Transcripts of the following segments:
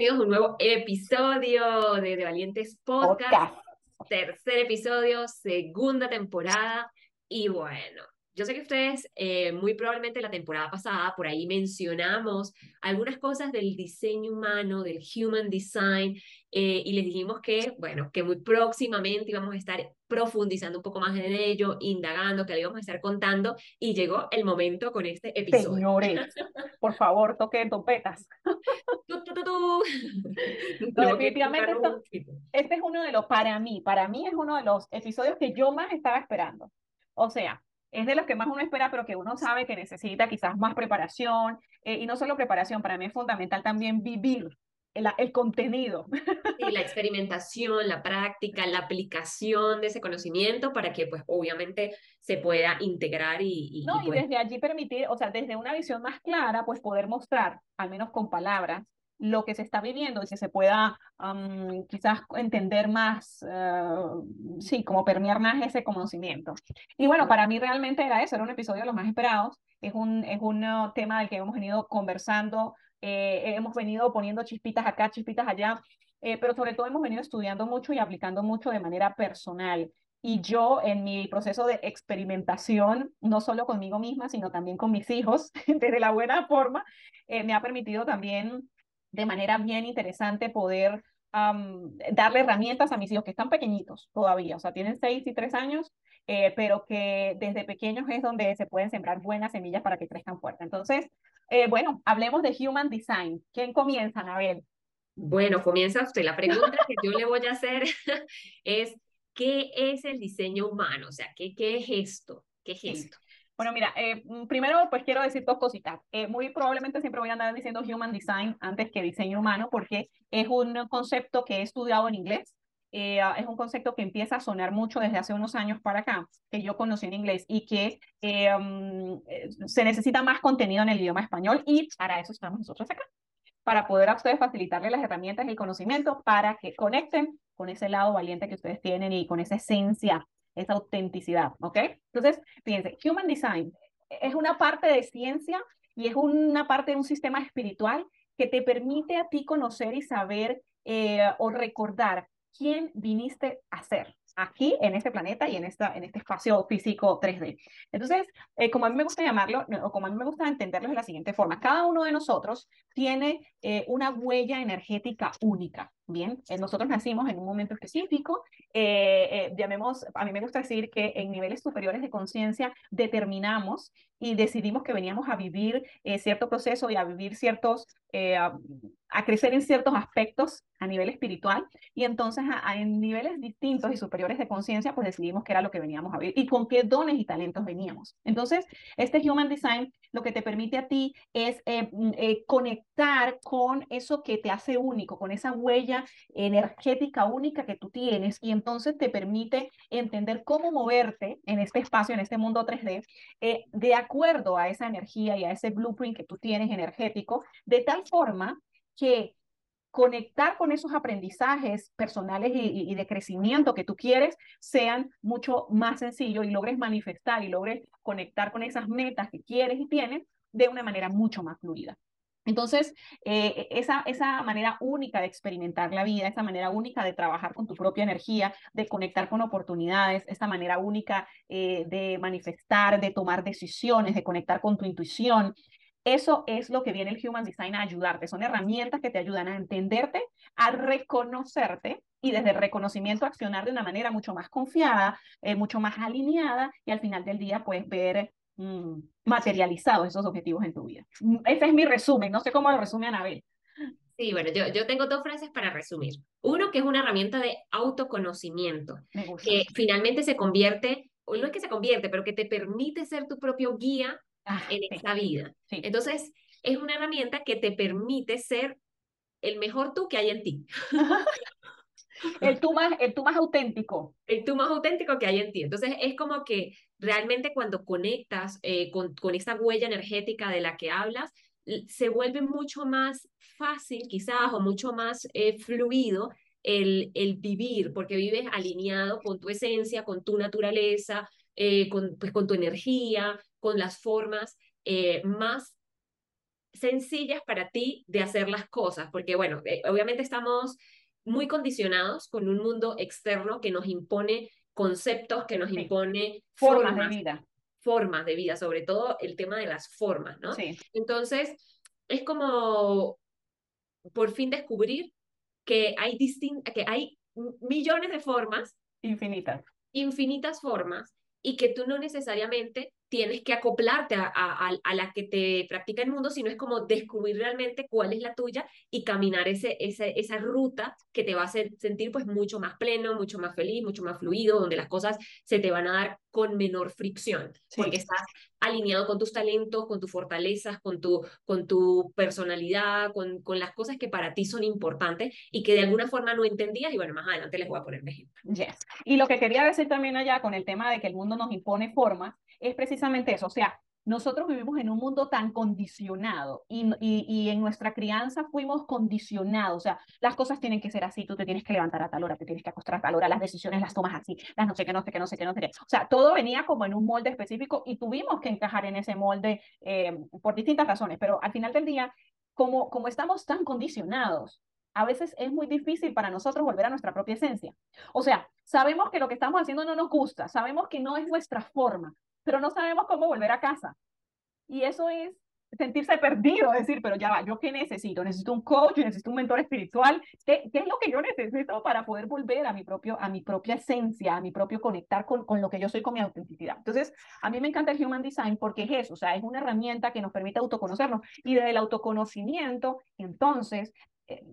Bienvenidos a un nuevo episodio de, de Valientes Podcast. Tercer episodio, segunda temporada. Y bueno, yo sé que ustedes eh, muy probablemente la temporada pasada por ahí mencionamos algunas cosas del diseño humano, del human design, eh, y les dijimos que, bueno, que muy próximamente íbamos a estar profundizando un poco más en ello, indagando, que le íbamos a estar contando, y llegó el momento con este episodio. Señores, por favor, toquen trompetas. definitivamente este es uno de los, para mí, para mí es uno de los episodios que yo más estaba esperando. O sea, es de los que más uno espera, pero que uno sabe que necesita quizás más preparación. Eh, y no solo preparación, para mí es fundamental también vivir el, el contenido. Y la experimentación, la práctica, la aplicación de ese conocimiento para que, pues, obviamente se pueda integrar y... y no, y, pues desde allí permitir, o sea, desde una visión más clara, pues poder mostrar, al menos con palabras, lo que se está viviendo y que se pueda quizás entender más, eh, sí, como permear más ese conocimiento. Y bueno, para mí realmente era eso, era un episodio de los más esperados, es un, es un uh, tema del que hemos venido conversando, eh, hemos venido poniendo chispitas acá, chispitas allá, eh, pero sobre todo hemos venido estudiando mucho y aplicando mucho de manera personal. Y yo en mi proceso de experimentación, no solo conmigo misma, sino también con mis hijos, desde la buena forma, me ha permitido también de manera bien interesante poder darle herramientas a mis hijos que están pequeñitos todavía, o sea, tienen seis y tres años, eh, pero que desde pequeños es donde se pueden sembrar buenas semillas para que crezcan fuerte. Entonces, eh, bueno, hablemos de Human Design. ¿Quién comienza, Anabel? Bueno, comienza usted. La pregunta que yo le voy a hacer es, ¿qué es el diseño humano? O sea, ¿qué, qué es esto? ¿Qué es esto? Bueno, mira, eh, mm, primero pues quiero decir dos cositas. Eh, muy probablemente siempre voy a andar diciendo Human Design antes que diseño humano porque es un concepto que he estudiado en inglés. Eh, es un concepto que empieza a sonar mucho desde hace unos años para acá, que yo conocí en inglés y que mm, se necesita más contenido en el idioma español y para eso estamos nosotros acá, para poder a ustedes facilitarles las herramientas y el conocimiento para que conecten con ese lado valiente que ustedes tienen y con esa esencia esa autenticidad, ¿ok? Entonces, fíjense, Human Design es una parte de ciencia y es una parte de un sistema espiritual que te permite a ti conocer y saber eh, o recordar quién viniste a ser aquí en este planeta y en, esta, en este espacio físico 3D. Entonces, eh, como a mí me gusta llamarlo, o como a mí me gusta entenderlo de la siguiente forma, cada uno de nosotros tiene eh, una huella energética única. Bien, eh, nosotros nacimos en un momento específico, llamemos, a mí me gusta decir que en niveles superiores de conciencia determinamos y decidimos que veníamos a vivir cierto proceso y a vivir ciertos, a, crecer en ciertos aspectos a nivel espiritual y entonces en niveles distintos y superiores de conciencia pues decidimos que era lo que veníamos a vivir y con qué dones y talentos veníamos. Entonces, este Human Design lo que te permite a ti es mm, conectar con eso que te hace único, con esa huella energética única que tú tienes y entonces te permite entender cómo moverte en este espacio, en este mundo 3D, eh, de acuerdo a esa energía y a ese blueprint que tú tienes energético, de tal forma que conectar con esos aprendizajes personales y, y, de crecimiento que tú quieres sean mucho más sencillos y logres manifestar y logres conectar con esas metas que quieres y tienes de una manera mucho más fluida. Entonces, eh, esa, esa manera única de experimentar la vida, esa manera única de trabajar con tu propia energía, de conectar con oportunidades, esa manera única eh, de manifestar, de tomar decisiones, de conectar con tu intuición, eso es lo que viene el Human Design a ayudarte. Son herramientas que te ayudan a entenderte, a reconocerte y desde el reconocimiento accionar de una manera mucho más confiada, eh, mucho más alineada y al final del día puedes ver Mm, materializado esos objetivos en tu vida. Mm, ese es mi resumen, no sé cómo lo resume Anabel. Sí, bueno, yo, yo tengo dos frases para resumir. Uno, que es una herramienta de autoconocimiento, que finalmente se convierte, o no es que se convierte, pero que te permite ser tu propio guía ah, en esta vida. Entonces, es una herramienta que te permite ser el mejor tú que hay en ti. el tú más, el tú más auténtico. El tú más auténtico que hay en ti. Entonces es como que realmente cuando conectas eh, con, con esta huella energética de la que hablas, se vuelve mucho más fácil quizás o mucho más eh, fluido el, el vivir, porque vives alineado con tu esencia, con tu naturaleza, eh, con, pues, con tu energía, con las formas más sencillas para ti de hacer las cosas, porque bueno, obviamente estamos muy condicionados con un mundo externo que nos impone conceptos, que nos impone formas, de vida. Formas de vida, sobre todo el tema de las formas, ¿no? Sí. Entonces, es como por fin descubrir que hay, que hay millones de formas. Infinitas. Infinitas formas y que tú no necesariamente tienes que acoplarte a, a, la que te practica el mundo, sino es como descubrir realmente cuál es la tuya y caminar ese, ese, esa ruta que te va a hacer sentir pues mucho más pleno, mucho más feliz, mucho más fluido, donde las cosas se te van a dar con menor fricción, porque estás alineado con tus talentos, con tus fortalezas, con tu, con tu personalidad, con, con las cosas que para ti son importantes y que de alguna forma no entendías y bueno, más adelante les voy a poner ejemplo. Yes. Y lo que quería decir también allá con el tema de que el mundo nos impone formas, es precisamente eso, o sea, nosotros vivimos en un mundo tan condicionado y, y, en nuestra crianza fuimos condicionados, o sea, las cosas tienen que ser así, tú te tienes que levantar a tal hora, te tienes que acostar a tal hora, las decisiones las tomas así, las no sé qué, no sé qué, no sé qué, no sé qué. O sea, todo venía como en un molde específico y tuvimos que encajar en ese molde eh, por distintas razones, pero al final del día, como, como estamos tan condicionados, a veces es muy difícil para nosotros volver a nuestra propia esencia. O sea, sabemos que lo que estamos haciendo no nos gusta, sabemos que no es nuestra forma, pero no sabemos cómo volver a casa. Y eso es sentirse perdido, decir, pero ya va, ¿yo qué necesito? Necesito un coach, necesito un mentor espiritual. ¿Qué, qué es lo que yo necesito para poder volver a mi, propio, a mi propia esencia, a mi propio conectar con, con lo que yo soy, con mi autenticidad? Entonces, a mí me encanta el Human Design porque es eso, o sea, es una herramienta que nos permite autoconocernos y desde el autoconocimiento, entonces, eh,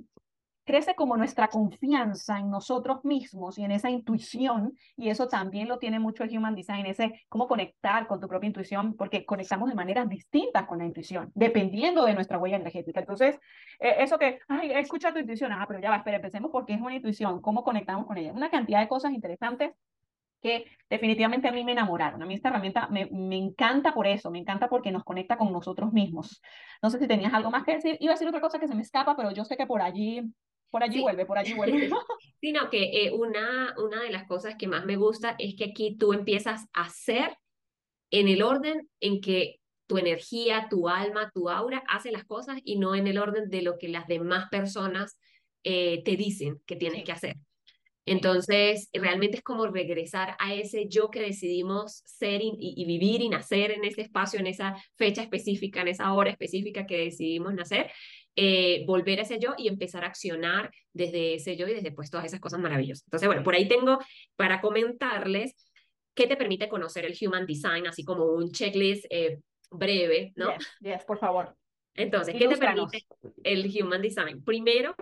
crece como nuestra confianza en nosotros mismos y en esa intuición, y eso también lo tiene mucho el Human Design, ese cómo conectar con tu propia intuición, porque conectamos de maneras distintas con la intuición, dependiendo de nuestra huella energética. Entonces, eh, eso que, ay, escucha tu intuición, ah, pero ya va, espera, empecemos porque es una intuición, cómo conectamos con ella. Una cantidad de cosas interesantes que definitivamente a mí me enamoraron. A mí esta herramienta me, me, encanta por eso, me encanta porque nos conecta con nosotros mismos. No sé si tenías algo más que decir. Iba a decir otra cosa que se me escapa, pero yo sé que por allí por allí vuelve, por allí vuelve. Sino que eh, una, una de las cosas que más me gusta es que aquí tú empiezas a ser en el orden en que tu energía, tu alma, tu aura hace las cosas y no en el orden de lo que las demás personas eh, te dicen que tienes que hacer. Entonces, realmente es como regresar a ese yo que decidimos ser y, y, vivir y nacer en ese espacio, en esa fecha específica, en esa hora específica que decidimos nacer, eh, volver a ese yo y empezar a accionar desde ese yo y desde pues todas esas cosas maravillosas. Entonces, bueno, por ahí tengo para comentarles qué te permite conocer el Human Design, así como un checklist eh, breve, ¿no? Yes, por favor. Entonces, ¿qué te permite el Human Design? Primero,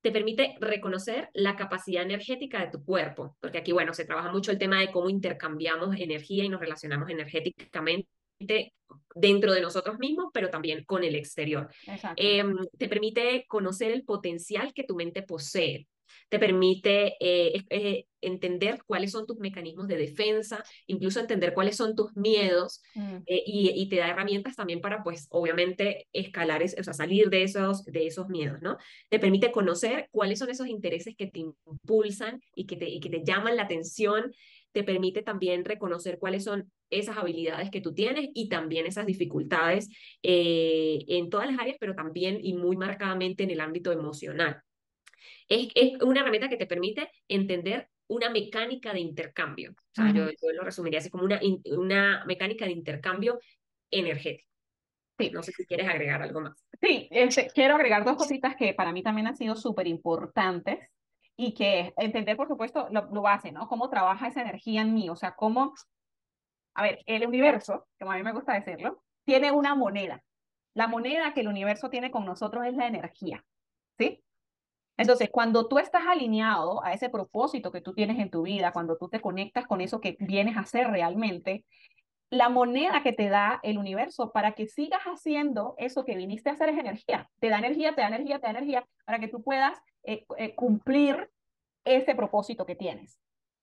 te permite reconocer la capacidad energética de tu cuerpo, porque aquí, bueno, se trabaja mucho el tema de cómo intercambiamos energía y nos relacionamos energéticamente dentro de nosotros mismos, pero también con el exterior. Em, te permite conocer el potencial que tu mente posee. Te permite eh, eh, entender cuáles son tus mecanismos de defensa, incluso entender cuáles son tus miedos mm. eh, y, te da herramientas también para, pues, obviamente, escalar, o sea, salir de esos, de esos miedos, ¿no? Te permite conocer cuáles son esos intereses que te impulsan y que te, y que te llaman la atención te permite también reconocer cuáles son esas habilidades que tú tienes y también esas dificultades eh, en todas las áreas, pero también y muy marcadamente en el ámbito emocional. Es, es una herramienta que te permite entender una mecánica de intercambio. O sea, yo, lo resumiría así como una, una mecánica de intercambio energético. Sí. No sé si quieres agregar algo más. Sí, este, quiero agregar dos cositas que para mí también han sido súper importantes y que entender, por supuesto, lo, lo base, ¿no? Cómo trabaja esa energía en mí, o sea, cómo, a ver, el universo, como a mí me gusta decirlo, tiene una moneda. La moneda que el universo tiene con nosotros es la energía, ¿sí? Entonces, cuando tú estás alineado a ese propósito que tú tienes en tu vida, cuando tú te conectas con eso que vienes a hacer realmente, la moneda que te da el universo para que sigas haciendo eso que viniste a hacer es energía. Te da energía, te da energía, te da energía para que tú puedas eh, eh, cumplir ese propósito que tienes.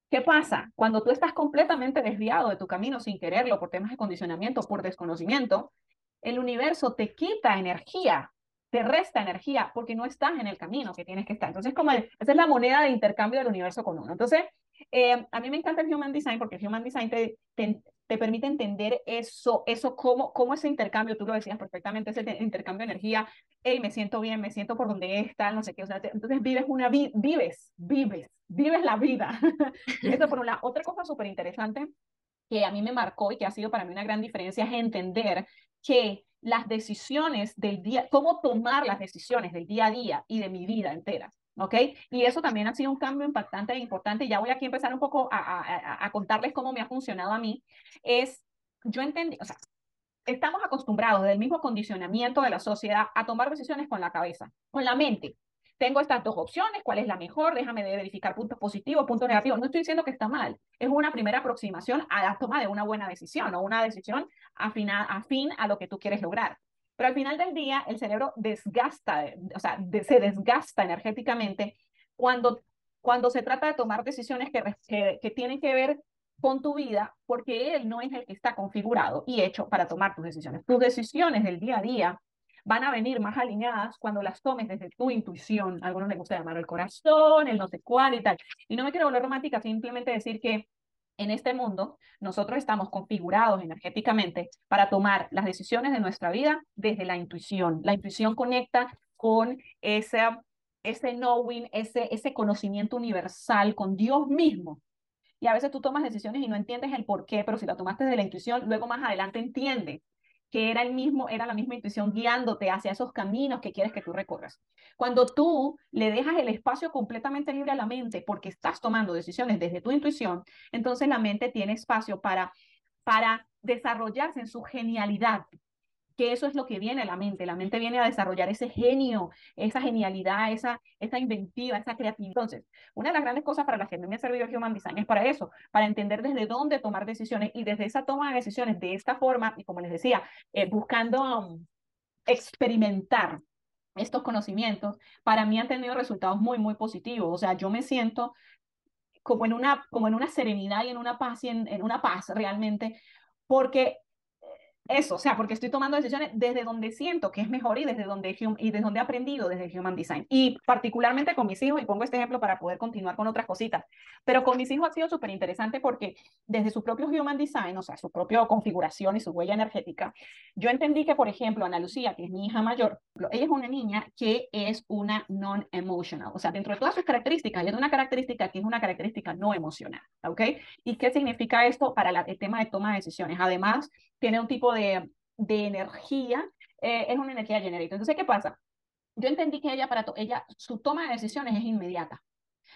¿Qué pasa? Cuando tú estás completamente desviado de tu camino sin quererlo por temas de condicionamiento, por desconocimiento, el universo te quita energía, te resta energía porque no estás en el camino que tienes que estar. Entonces, como esa es la moneda de intercambio del universo con uno. Entonces, eh, a mí me encanta el Human Design porque el Human Design te, te, permite entender eso, eso cómo, cómo ese intercambio, tú lo decías perfectamente, ese intercambio de energía, hey, me siento bien, me siento por donde está, no sé qué, o sea, entonces vives una vives, vives, vives la vida. eso por una Otra cosa súper interesante que a mí me marcó y que ha sido para mí una gran diferencia es entender que las decisiones del día, cómo tomar las decisiones del día a día y de mi vida entera. ¿Ok? Y eso también ha sido un cambio impactante e importante. Ya voy aquí a empezar un poco a, a, a, contarles cómo me ha funcionado a mí. Es, yo entendí, o sea, estamos acostumbrados del mismo condicionamiento de la sociedad a tomar decisiones con la cabeza, con la mente. Tengo estas dos opciones, ¿cuál es la mejor? Déjame verificar puntos positivos, puntos negativos. No estoy diciendo que está mal, es una primera aproximación a la toma de una buena decisión o una decisión afín a lo que tú quieres lograr. Pero al final del día, el cerebro desgasta, o sea, se desgasta energéticamente cuando, cuando se trata de tomar decisiones que, que, tienen que ver con tu vida, porque él no es el que está configurado y hecho para tomar tus decisiones. Tus decisiones del día a día van a venir más alineadas cuando las tomes desde tu intuición. A algunos les gusta llamarlo el corazón, el no sé cuál y tal. Y no me quiero volver romántica, simplemente decir que en este mundo, nosotros estamos configurados energéticamente para tomar las decisiones de nuestra vida desde la intuición. La intuición conecta con ese, ese knowing, ese, ese conocimiento universal, con Dios mismo. Y a veces tú tomas decisiones y no entiendes el por qué, pero si la tomaste de la intuición, luego más adelante entiendes que era, el mismo, era la misma intuición guiándote hacia esos caminos que quieres que tú recorras. Cuando tú le dejas el espacio completamente libre a la mente porque estás tomando decisiones desde tu intuición, entonces la mente tiene espacio para, para desarrollarse en su genialidad, que eso es lo que viene a la mente. La mente viene a desarrollar ese genio, esa genialidad, esa, esa inventiva, esa creatividad. Entonces, una de las grandes cosas para las que me ha servido el Human Design es para eso, para entender desde dónde tomar decisiones y desde esa toma de decisiones de esta forma, y como les decía, eh, buscando um, experimentar estos conocimientos, para mí han tenido resultados muy, muy positivos. O sea, yo me siento como en una, como en una serenidad y en una paz, y en, en una paz realmente, porque eso, o sea, porque estoy tomando decisiones desde donde siento que es mejor y desde donde, y desde donde he aprendido desde Human Design. Y particularmente con mis hijos, y pongo este ejemplo para poder continuar con otras cositas, pero con mis hijos ha sido súper interesante porque desde su propio Human Design, o sea, su propia configuración y su huella energética, yo entendí que, por ejemplo, Ana Lucía, que es mi hija mayor, ella es una niña que es una non-emotional, o sea, dentro de todas sus características, ella es una característica que es una característica no emocional, ¿ok? ¿Y qué significa esto para el tema de toma de decisiones? Además, tiene un tipo de, de energía, eh, es una energía generator. Entonces, ¿qué pasa? Yo entendí que ella, para ella, su toma de decisiones es inmediata.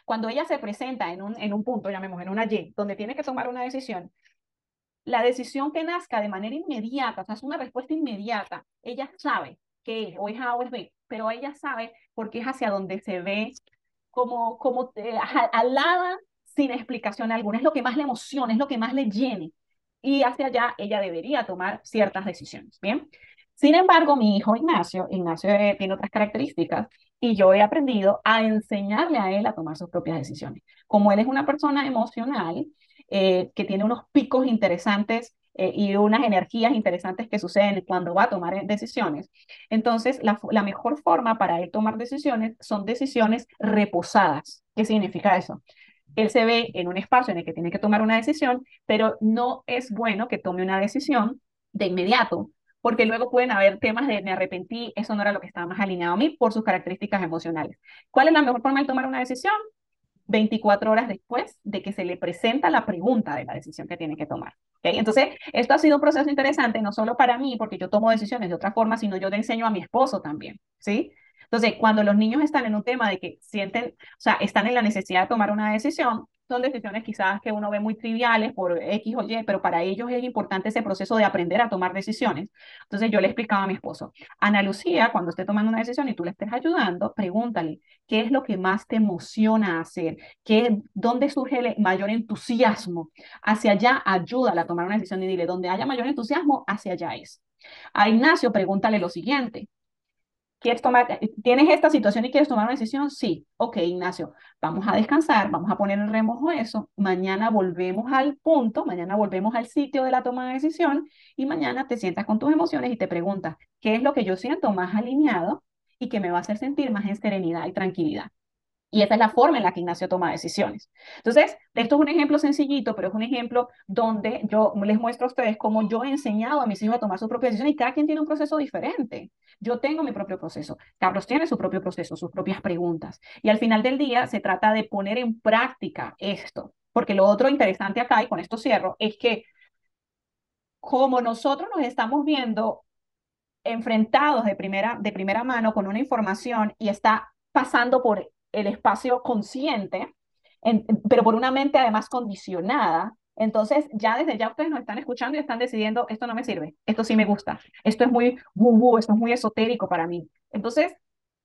Cuando ella se presenta en un, en un punto, llamemos en una Y, donde tiene que tomar una decisión, la decisión que nazca de manera inmediata, o sea, es una respuesta inmediata, ella sabe que es o es A o es B, pero ella sabe porque es hacia donde se ve como, como eh, alada sin explicación alguna, es lo que más le emociona, es lo que más le llene y hacia allá ella debería tomar ciertas decisiones, ¿bien? Sin embargo, mi hijo Ignacio, Ignacio eh, tiene otras características y yo he aprendido a enseñarle a él a tomar sus propias decisiones. Como él es una persona emocional, eh, que tiene unos picos interesantes eh, y unas energías interesantes que suceden cuando va a tomar decisiones. Entonces, la, la, mejor forma para él tomar decisiones son decisiones reposadas. ¿Qué significa eso? Él se ve en un espacio en el que tiene que tomar una decisión, pero no es bueno que tome una decisión de inmediato, porque luego pueden haber temas de me arrepentí, eso no era lo que estaba más alineado a mí por sus características emocionales. ¿Cuál es la mejor forma de tomar una decisión? 24 horas después de que se le presenta la pregunta de la decisión que tiene que tomar. ¿Okay? Entonces, esto ha sido un proceso interesante, no solo para mí, porque yo tomo decisiones de otra forma, sino yo le enseño a mi esposo también, ¿sí? Entonces, cuando los niños están en un tema de que sienten, o sea, están en la necesidad de tomar una decisión, son decisiones quizás que uno ve muy triviales por X o Y, pero para ellos es importante ese proceso de aprender a tomar decisiones. Entonces yo le explicaba a mi esposo, Ana Lucía, cuando esté tomando una decisión y tú le estés ayudando, pregúntale, ¿qué es lo que más te emociona hacer? ¿Qué, ¿Dónde surge el mayor entusiasmo? Hacia allá, ayúdala a tomar una decisión y dile, donde haya mayor entusiasmo, hacia allá es. A Ignacio, pregúntale lo siguiente, ¿Quieres tomar, tienes esta situación y quieres tomar una decisión? Sí. Ok, Ignacio, vamos a descansar, vamos a poner en remojo eso. Mañana volvemos al punto, mañana volvemos al sitio de la toma de decisión y mañana te sientas con tus emociones y te preguntas, ¿qué es lo que yo siento más alineado y que me va a hacer sentir más en serenidad y tranquilidad? Y esa es la forma en la que Ignacio toma decisiones. Entonces, esto es un ejemplo sencillito, pero es un ejemplo donde yo les muestro a ustedes cómo yo he enseñado a mis hijos a tomar su propia decisión y cada quien tiene un proceso diferente. Yo tengo mi propio proceso, Carlos tiene su propio proceso, sus propias preguntas. Y al final del día se trata de poner en práctica esto, porque lo otro interesante acá, y con esto cierro, es que como nosotros nos estamos viendo enfrentados de primera, de primera mano con una información y está pasando por el espacio consciente, pero por una mente además condicionada. Entonces, ya desde ya ustedes nos están escuchando y están decidiendo, esto no me sirve, esto sí me gusta, esto es muy, esto es muy esotérico para mí. Entonces,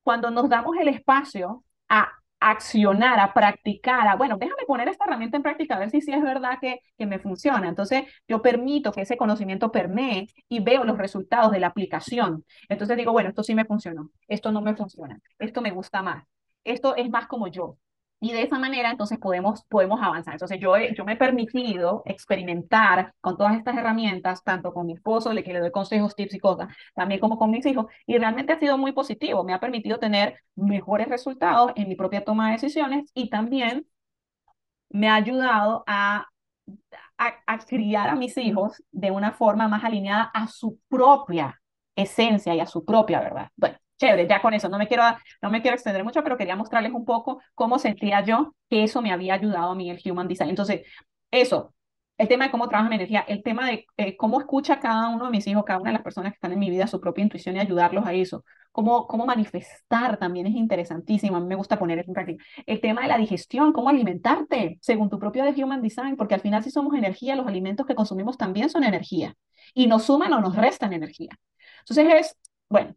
cuando nos damos el espacio a accionar, a practicar, a, bueno, déjame poner esta herramienta en práctica, a ver si sí es verdad que, que me funciona. Entonces, yo permito que ese conocimiento permee y veo los resultados de la aplicación. Entonces digo, bueno, esto sí me funcionó, esto no me funciona, esto me gusta más esto es más como yo. Y de esa manera entonces podemos, podemos avanzar. Entonces yo, yo me he permitido experimentar con todas estas herramientas, tanto con mi esposo, le que le doy consejos, tips y cosas, también como con mis hijos, y realmente ha sido muy positivo. Me ha permitido tener mejores resultados en mi propia toma de decisiones y también me ha ayudado a, a, a criar a mis hijos de una forma más alineada a su propia esencia y a su propia verdad. Bueno, chévere, ya con eso, no me quiero, no me quiero extender mucho, pero quería mostrarles un poco cómo sentía yo que eso me había ayudado a mí el Human Design. Entonces, eso, el tema de cómo trabaja mi energía, el tema de eh, cómo escucha cada uno de mis hijos, cada una de las personas que están en mi vida, su propia intuición y ayudarlos a eso. Cómo, cómo manifestar también es interesantísimo, me gusta poner eso en práctica. El tema de la digestión, cómo alimentarte según tu propio de Human Design, porque al final si somos energía, los alimentos que consumimos también son energía y nos suman o nos restan energía. Entonces es, bueno,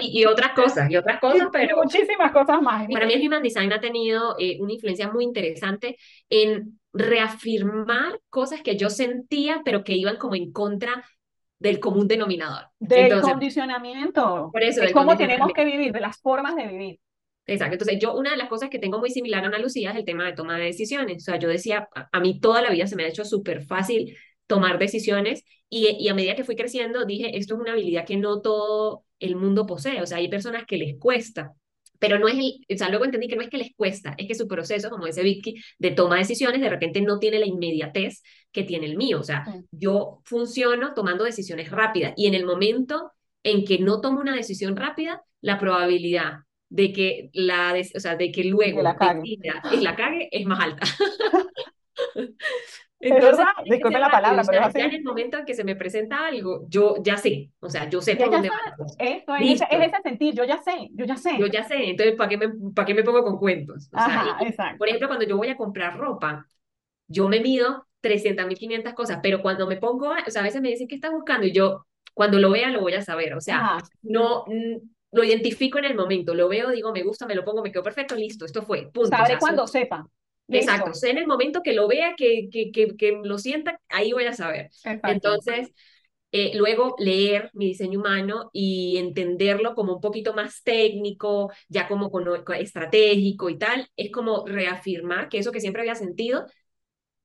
y, otras cosas, y otras cosas, pero... Muchísimas cosas más. Para mí el Human Design ha tenido eh, una influencia muy interesante en reafirmar cosas que yo sentía, pero que iban como en contra del común denominador. Del condicionamiento. Por eso, es cómo tenemos que vivir, de las formas de vivir. Exacto. Entonces, yo una de las cosas que tengo muy similar a Ana Lucía es el tema de toma de decisiones. O sea, yo decía, a, mí toda la vida se me ha hecho súper fácil tomar decisiones y, y, a medida que fui creciendo dije, esto es una habilidad que no todo el mundo posee. O sea, hay personas que les cuesta, pero no es el, o sea, luego entendí que no es que les cuesta, es que su proceso, como dice Vicky, de toma de decisiones, de repente no tiene la inmediatez que tiene el mío. O sea, yo funciono tomando decisiones rápidas y en el momento en que no tomo una decisión rápida, la probabilidad de que la, o sea, de que luego la la cague es más alta. Entonces, disculpe la palabra, pero. Ya en el momento en que se me presenta algo, yo ya sé, o sea, yo sé por dónde va. Esto es, es, ese sentir, yo ya sé, yo ya sé. Yo ya sé, entonces, ¿para qué me, para qué me pongo con cuentos? O sea, exacto. Por ejemplo, cuando yo voy a comprar ropa, yo me mido 300.500 cosas, pero cuando me pongo, o sea, a veces me dicen, ¿qué estás buscando? Y yo, cuando lo vea, lo voy a saber, o sea, no lo identifico en el momento, lo veo, digo, me gusta, me lo pongo, me quedo perfecto, listo, esto fue, punto. Sabe cuando sepa. Exacto, en el momento que lo vea, que, que, que, que lo sienta, ahí voy a saber. Entonces, eh, luego leer mi diseño humano y entenderlo como un poquito más técnico, ya como con, estratégico y tal, es como reafirmar que eso que siempre había sentido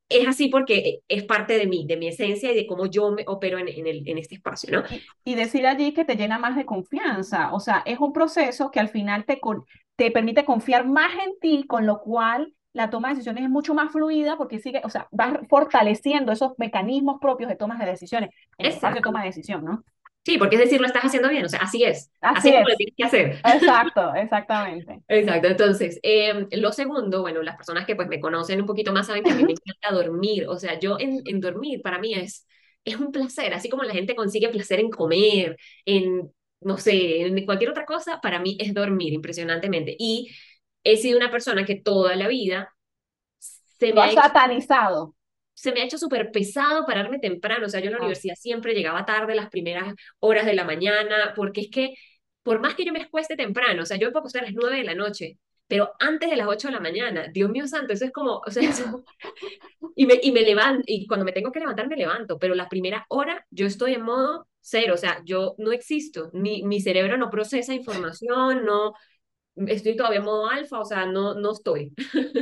es así porque es parte de mí, de mi esencia y de cómo yo me opero en, en, el, en este espacio, ¿no? Y, decir allí que te llena más de confianza, o sea, es un proceso que al final te, te permite confiar más en ti, con lo cual la toma de decisiones es mucho más fluida porque sigue, o sea, vas fortaleciendo esos mecanismos propios de tomas de decisiones de toma de decisión, ¿no? Sí, porque es decir, lo estás haciendo bien, o sea, así es. Así, es como lo tienes que hacer. Exacto, exactamente. Exacto, entonces, em, lo segundo, bueno, las personas que pues me conocen un poquito más saben que a mí me encanta dormir, o sea, yo en, en dormir para mí es, es un placer, así como la gente consigue placer en comer, en no sé, en cualquier otra cosa, para mí es dormir impresionantemente. Y he sido una persona que toda la vida se me ha satanizado. Se me ha hecho súper pesado pararme temprano. O sea, yo en la ah. universidad siempre llegaba tarde, las primeras horas de la mañana, porque es que, por más que yo me escueste temprano, o sea, yo me puedo acostar a las nueve de la noche, pero antes de las 8 de la mañana, Dios mío santo, eso es como, o sea, y, me, y me levanto, y cuando me tengo que levantar me levanto, pero la primera hora yo estoy en modo cero, o sea, yo no existo, ni, mi cerebro no procesa información, no, estoy todavía en modo alfa, o sea, no, no estoy.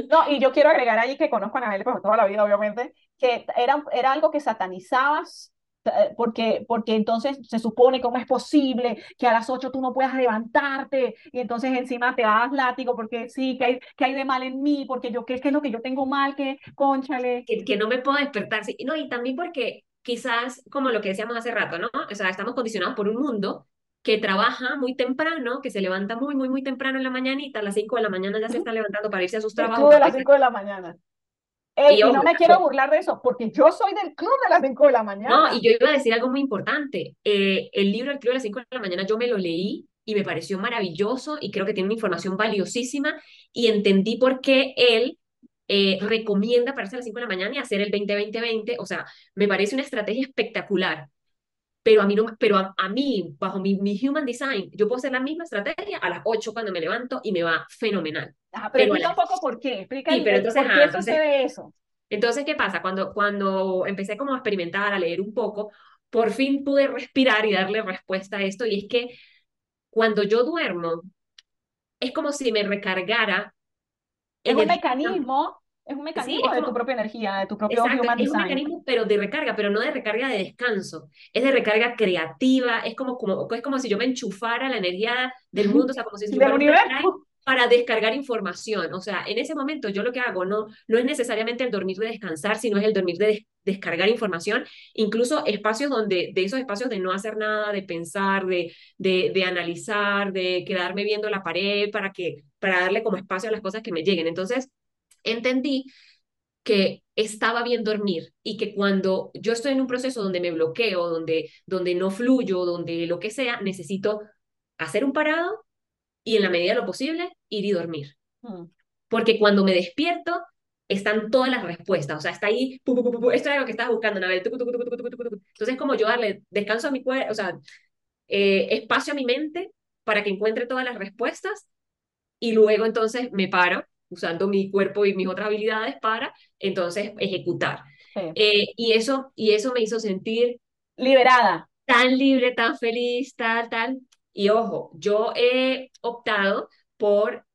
No, y yo quiero agregar allí que conozco a Anabel por toda la vida, obviamente, que era, era algo que satanizabas eh, porque, porque entonces se supone cómo es posible que a las 8 tú no puedas levantarte y entonces encima te das látigo porque sí, que hay, que hay de mal en mí, porque yo, ¿qué, es lo que yo tengo mal? Que, conchale. Que, que no me puedo despertar, sí. No, y también porque quizás, como lo que decíamos hace rato, ¿no? O sea, estamos condicionados por un mundo que trabaja muy temprano, que se levanta muy, muy, muy temprano en la mañanita, a las 5 de la mañana ya se está levantando para irse a sus trabajos. a las 5 de la mañana y, no me quiero burlar de eso, porque yo soy del club de las 5 de la mañana. No, y yo iba a decir algo muy importante. Eh, el libro El club de las 5 de la mañana yo me lo leí y me pareció maravilloso y creo que tiene una información valiosísima y entendí por qué él eh, recomienda pararse a las 5 de la mañana y hacer el 20-20-20. O sea, me parece una estrategia espectacular. Pero a mí, no, pero a, mí bajo mi, mi, human design, yo puedo hacer la misma estrategia a las 8 cuando me levanto y me va fenomenal. Ah, pero, explica un poco por qué. Explica sí, pero entonces, por qué sucede eso. Entonces, ¿qué pasa? Cuando, cuando empecé como a experimentar, a leer un poco, por fin pude respirar y darle respuesta a esto. Y es que cuando yo duermo, es como si me recargara. Es un mecanismo, es un mecanismo de tu propia energía, de tu propio exacto, Es un mecanismo, pero de recarga, pero no de recarga de descanso. Es de recarga creativa, es como, como, es como si yo me enchufara la energía del mundo, o sea, como si del universo para descargar información. O sea, en ese momento yo lo que hago no, no es necesariamente el dormir de descansar, sino es el dormir de descargar información, incluso espacios donde, de esos espacios de no hacer nada, de pensar, de, de, de analizar, de quedarme viendo la pared para, que, para darle como espacio a las cosas que me lleguen. Entonces, entendí que estaba bien dormir y que cuando yo estoy en un proceso donde me bloqueo, donde, donde no fluyo, donde lo que sea, necesito hacer un parado y en la medida de lo posible ir y dormir. Mm. Porque cuando me despierto, están todas las respuestas, o sea, está ahí, esto es lo que estás buscando, Entonces, como yo darle descanso a mi cuerpo, o sea, eh, espacio a mi mente para que encuentre todas las respuestas y luego entonces me paro usando mi cuerpo y mis otras habilidades para entonces ejecutar. Eh, y, eso, y eso me hizo sentir liberada. Tan libre, tan feliz, tal, tal. Y ojo, yo he optado por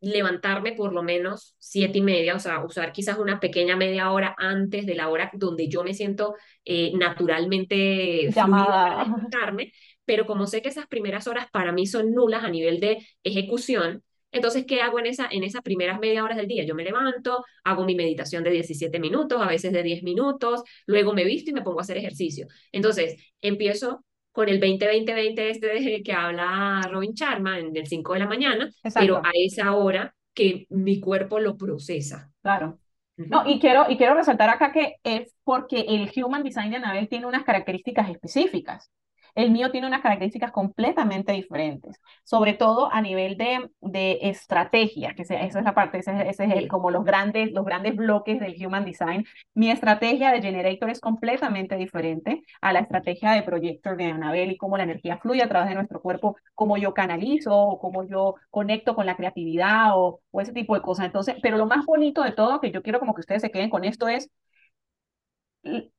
levantarme por lo menos siete y media, o sea, usar quizás una pequeña media hora antes de la hora donde yo me siento eh, naturalmente llamada a levantarme, pero como sé que esas primeras horas para mí son nulas a nivel de ejecución, entonces, ¿qué hago en, esa, en esas primeras media horas del día? Yo me levanto, hago mi meditación de 17 minutos, a veces de 10 minutos, luego me visto y me pongo a hacer ejercicio. Entonces, empiezo con el 20-20-20 este que habla Robin Charma en el 5 de la mañana, pero a esa hora que mi cuerpo lo procesa. Claro. No, y quiero, y quiero resaltar acá que es porque el Human Design de Anabel tiene unas características específicas. El mío tiene unas características completamente diferentes, sobre todo a nivel de, de estrategia, que esa es la parte, ese, es el, como los grandes, los grandes bloques del Human Design. Mi estrategia de Generator es completamente diferente a la estrategia de Projector de Anabel y cómo la energía fluye a través de nuestro cuerpo, cómo yo canalizo o cómo yo conecto con la creatividad o, o ese tipo de cosas. Entonces, pero lo más bonito de todo, que yo quiero como que ustedes se queden con esto, es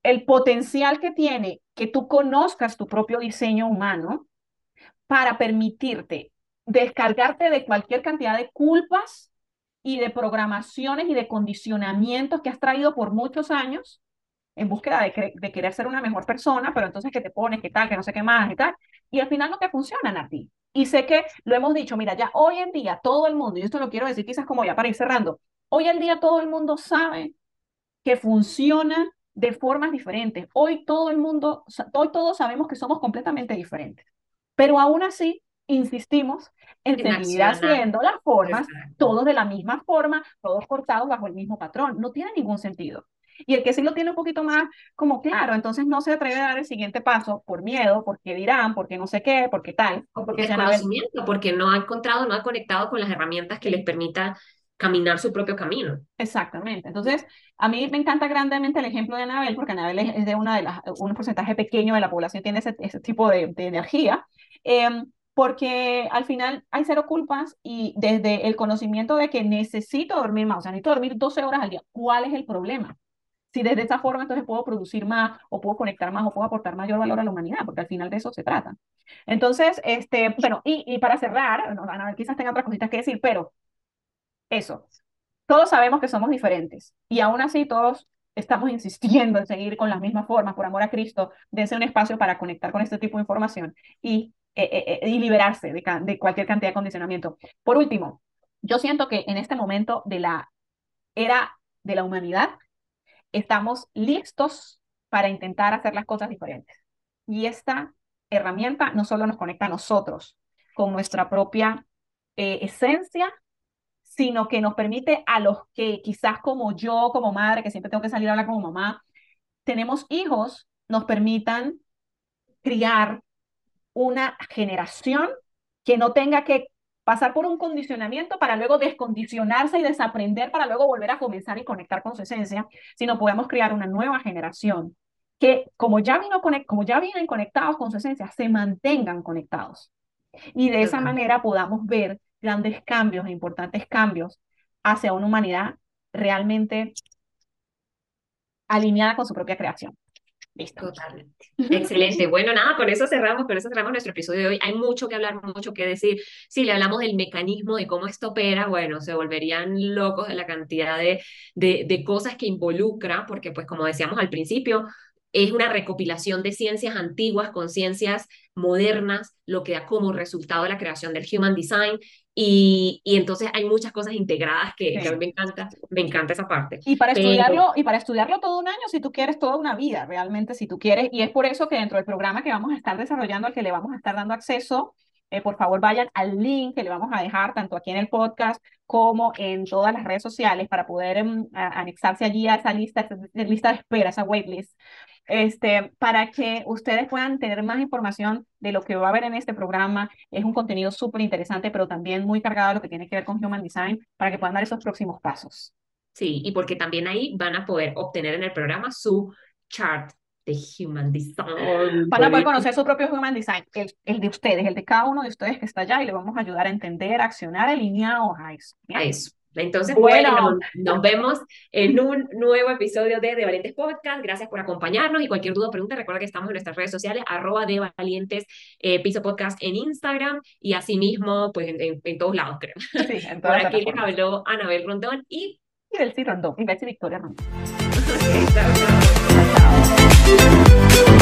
el potencial que tiene que tú conozcas tu propio diseño humano para permitirte descargarte de cualquier cantidad de culpas y de programaciones y de condicionamientos que has traído por muchos años en búsqueda de, de, querer ser una mejor persona, pero entonces que te pones, que tal, que no sé qué más y tal, y al final no te funcionan a ti. Y sé que lo hemos dicho, mira, ya hoy en día todo el mundo, y esto lo quiero decir quizás como ya para ir cerrando, hoy en día todo el mundo sabe que funciona de formas diferentes. Hoy todo el mundo, hoy todos sabemos que somos completamente diferentes, pero aún así insistimos en seguir haciendo las formas, todos de la misma forma, todos cortados bajo el mismo patrón. No tiene ningún sentido. Y el que sí lo tiene un poquito más como claro, entonces no se atreve a dar el siguiente paso por miedo, porque dirán, porque no sé qué, porque tal. Porque desconocimiento, porque no ha encontrado, no ha conectado con las herramientas que les permita caminar su propio camino. Exactamente. Entonces, a mí me encanta grandemente el ejemplo de Anabel, porque Anabel es de una de las, un porcentaje pequeño de la población tiene ese, ese tipo de, de energía. Eh, porque al final hay cero culpas y desde el conocimiento de que necesito dormir más, o sea, necesito dormir 12 horas al día, ¿cuál es el problema? Si desde esa forma entonces puedo producir más o puedo conectar más o puedo aportar mayor valor a la humanidad, porque al final de eso se trata. Entonces, este, bueno, y, y para cerrar, no, a ver, quizás tenga otras cositas que decir, pero eso, todos sabemos que somos diferentes y aún así todos estamos insistiendo en seguir con las mismas formas, por amor a Cristo, dense un espacio para conectar con este tipo de información y eh, eh, eh, y liberarse de, de cualquier cantidad de condicionamiento. Por último, yo siento que en este momento de la era de la humanidad, estamos listos para intentar hacer las cosas diferentes. Y esta herramienta no solo nos conecta a nosotros con nuestra propia esencia, sino que nos permite a los que quizás como yo, como madre, que siempre tengo que salir a hablar como mamá, tenemos hijos, nos permitan criar una generación que no tenga que pasar por un condicionamiento para luego descondicionarse y desaprender para luego volver a comenzar y conectar con su esencia, sino podemos crear una nueva generación que como ya, vino como ya vienen conectados con su esencia, se mantengan conectados. Y de esa manera podamos ver grandes cambios e importantes cambios hacia una humanidad realmente alineada con su propia creación. Totalmente. Excelente. Bueno, nada, con eso cerramos, con eso cerramos nuestro episodio de hoy. Hay mucho que hablar, mucho que decir. Si le hablamos del mecanismo, de cómo esto opera, bueno, se volverían locos de la cantidad de, de, de cosas que involucra, porque pues como decíamos al principio, es una recopilación de ciencias antiguas con ciencias modernas, lo que da como resultado la creación del Human Design. Y, y entonces hay muchas cosas integradas que, a mí me encanta, me encanta esa parte. Y para, estudiarlo, y para estudiarlo todo un año, si tú quieres, toda una vida, realmente, si tú quieres. Y es por eso que dentro del programa que vamos a estar desarrollando, al que le vamos a estar dando acceso, eh, por favor vayan al link que le vamos a dejar tanto aquí en el podcast como en todas las redes sociales para poder em, anexarse allí a esa lista, esa lista de espera, esa waitlist este, para que ustedes puedan tener más información de lo que va a haber en este programa. Es un contenido súper interesante, pero también muy cargado de lo que tiene que ver con Human Design, para que puedan dar esos próximos pasos. Sí, y porque también ahí van a poder obtener en el programa su chart de Human Design. Van a poder conocer su propio Human Design, el, el, de ustedes, el de cada uno de ustedes que está allá, y le vamos a ayudar a entender, a accionar, alineados a eso. A eso. Entonces, bueno, nos, vemos en un nuevo episodio de De Valientes Podcast. Gracias por acompañarnos y cualquier duda o pregunta, recuerda que estamos en nuestras redes sociales, arroba de Valientes eh, Piso Podcast en Instagram y asimismo, pues en, en, todos lados, creo. Sí, en por aquí les habló Anabel Rondón y... Y Belsi Rondón, y Belsi Victoria Rondón. Thank you.